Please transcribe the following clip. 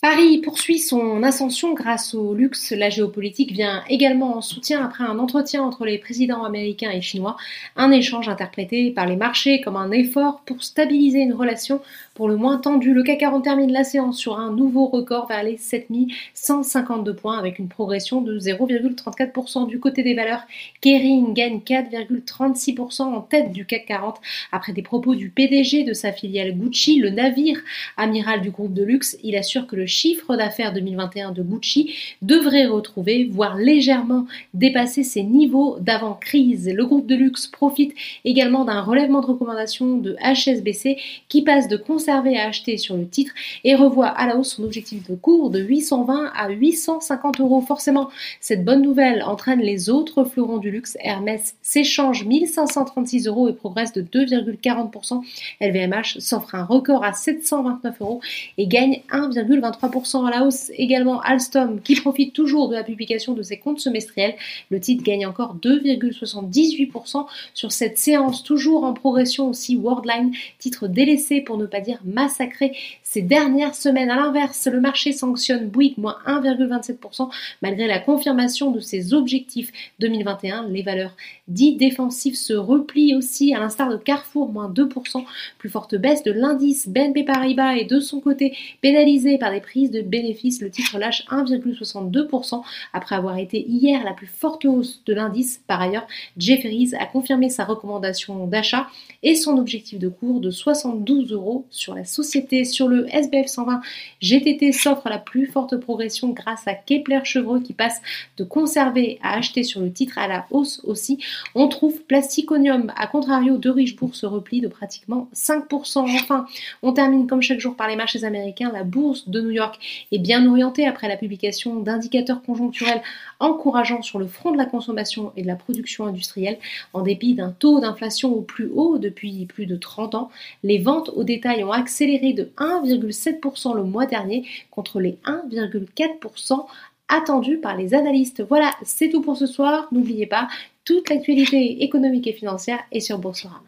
Paris poursuit son ascension grâce au luxe. La géopolitique vient également en soutien après un entretien entre les présidents américains et chinois, un échange interprété par les marchés comme un effort pour stabiliser une relation pour le moins tendue. Le CAC 40 termine la séance sur un nouveau record vers les 7152 points avec une progression de 0,34% du côté des valeurs. Kering gagne 4,36% en tête du CAC 40 après des propos du PDG de sa filiale Gucci, le navire amiral du groupe de luxe. Il assure que le chiffre d'affaires 2021 de Gucci devrait retrouver, voire légèrement dépasser ses niveaux d'avant-crise. Le groupe de luxe profite également d'un relèvement de recommandation de HSBC qui passe de conserver à acheter sur le titre et revoit à la hausse son objectif de cours de 820 à 850 euros. Forcément, cette bonne nouvelle entraîne les autres fleurons du luxe. Hermès s'échange 1536 euros et progresse de 2,40%. LVMH s'offre un record à 729 euros et gagne 1,23%. 3% à la hausse. Également Alstom qui profite toujours de la publication de ses comptes semestriels. Le titre gagne encore 2,78% sur cette séance, toujours en progression aussi Worldline, titre délaissé pour ne pas dire massacré ces dernières semaines. À l'inverse, le marché sanctionne Bouygues moins 1,27% malgré la confirmation de ses objectifs 2021. Les valeurs dites défensives se replient aussi à l'instar de Carrefour moins 2%. Plus forte baisse de l'indice BNP Paribas et de son côté pénalisé par des prises de bénéfices. Le titre lâche 1,62% après avoir été hier la plus forte hausse de l'indice. Par ailleurs, Jefferies a confirmé sa recommandation d'achat et son objectif de cours de 72 euros sur la société. Sur le SBF 120, GTT s'offre la plus forte progression grâce à Kepler Chevreux qui passe de conserver à acheter sur le titre à la hausse aussi. On trouve Plasticonium à contrario de Richebourg se repli de pratiquement 5%. Enfin, on termine comme chaque jour par les marchés américains. La bourse de New York est bien orientée après la publication d'indicateurs conjoncturels encourageants sur le front de la consommation et de la production industrielle. En dépit d'un taux d'inflation au plus haut depuis plus de 30 ans, les ventes au détail ont accéléré de 1,7% le mois dernier contre les 1,4% attendus par les analystes. Voilà, c'est tout pour ce soir. N'oubliez pas, toute l'actualité économique et financière est sur Boursorama.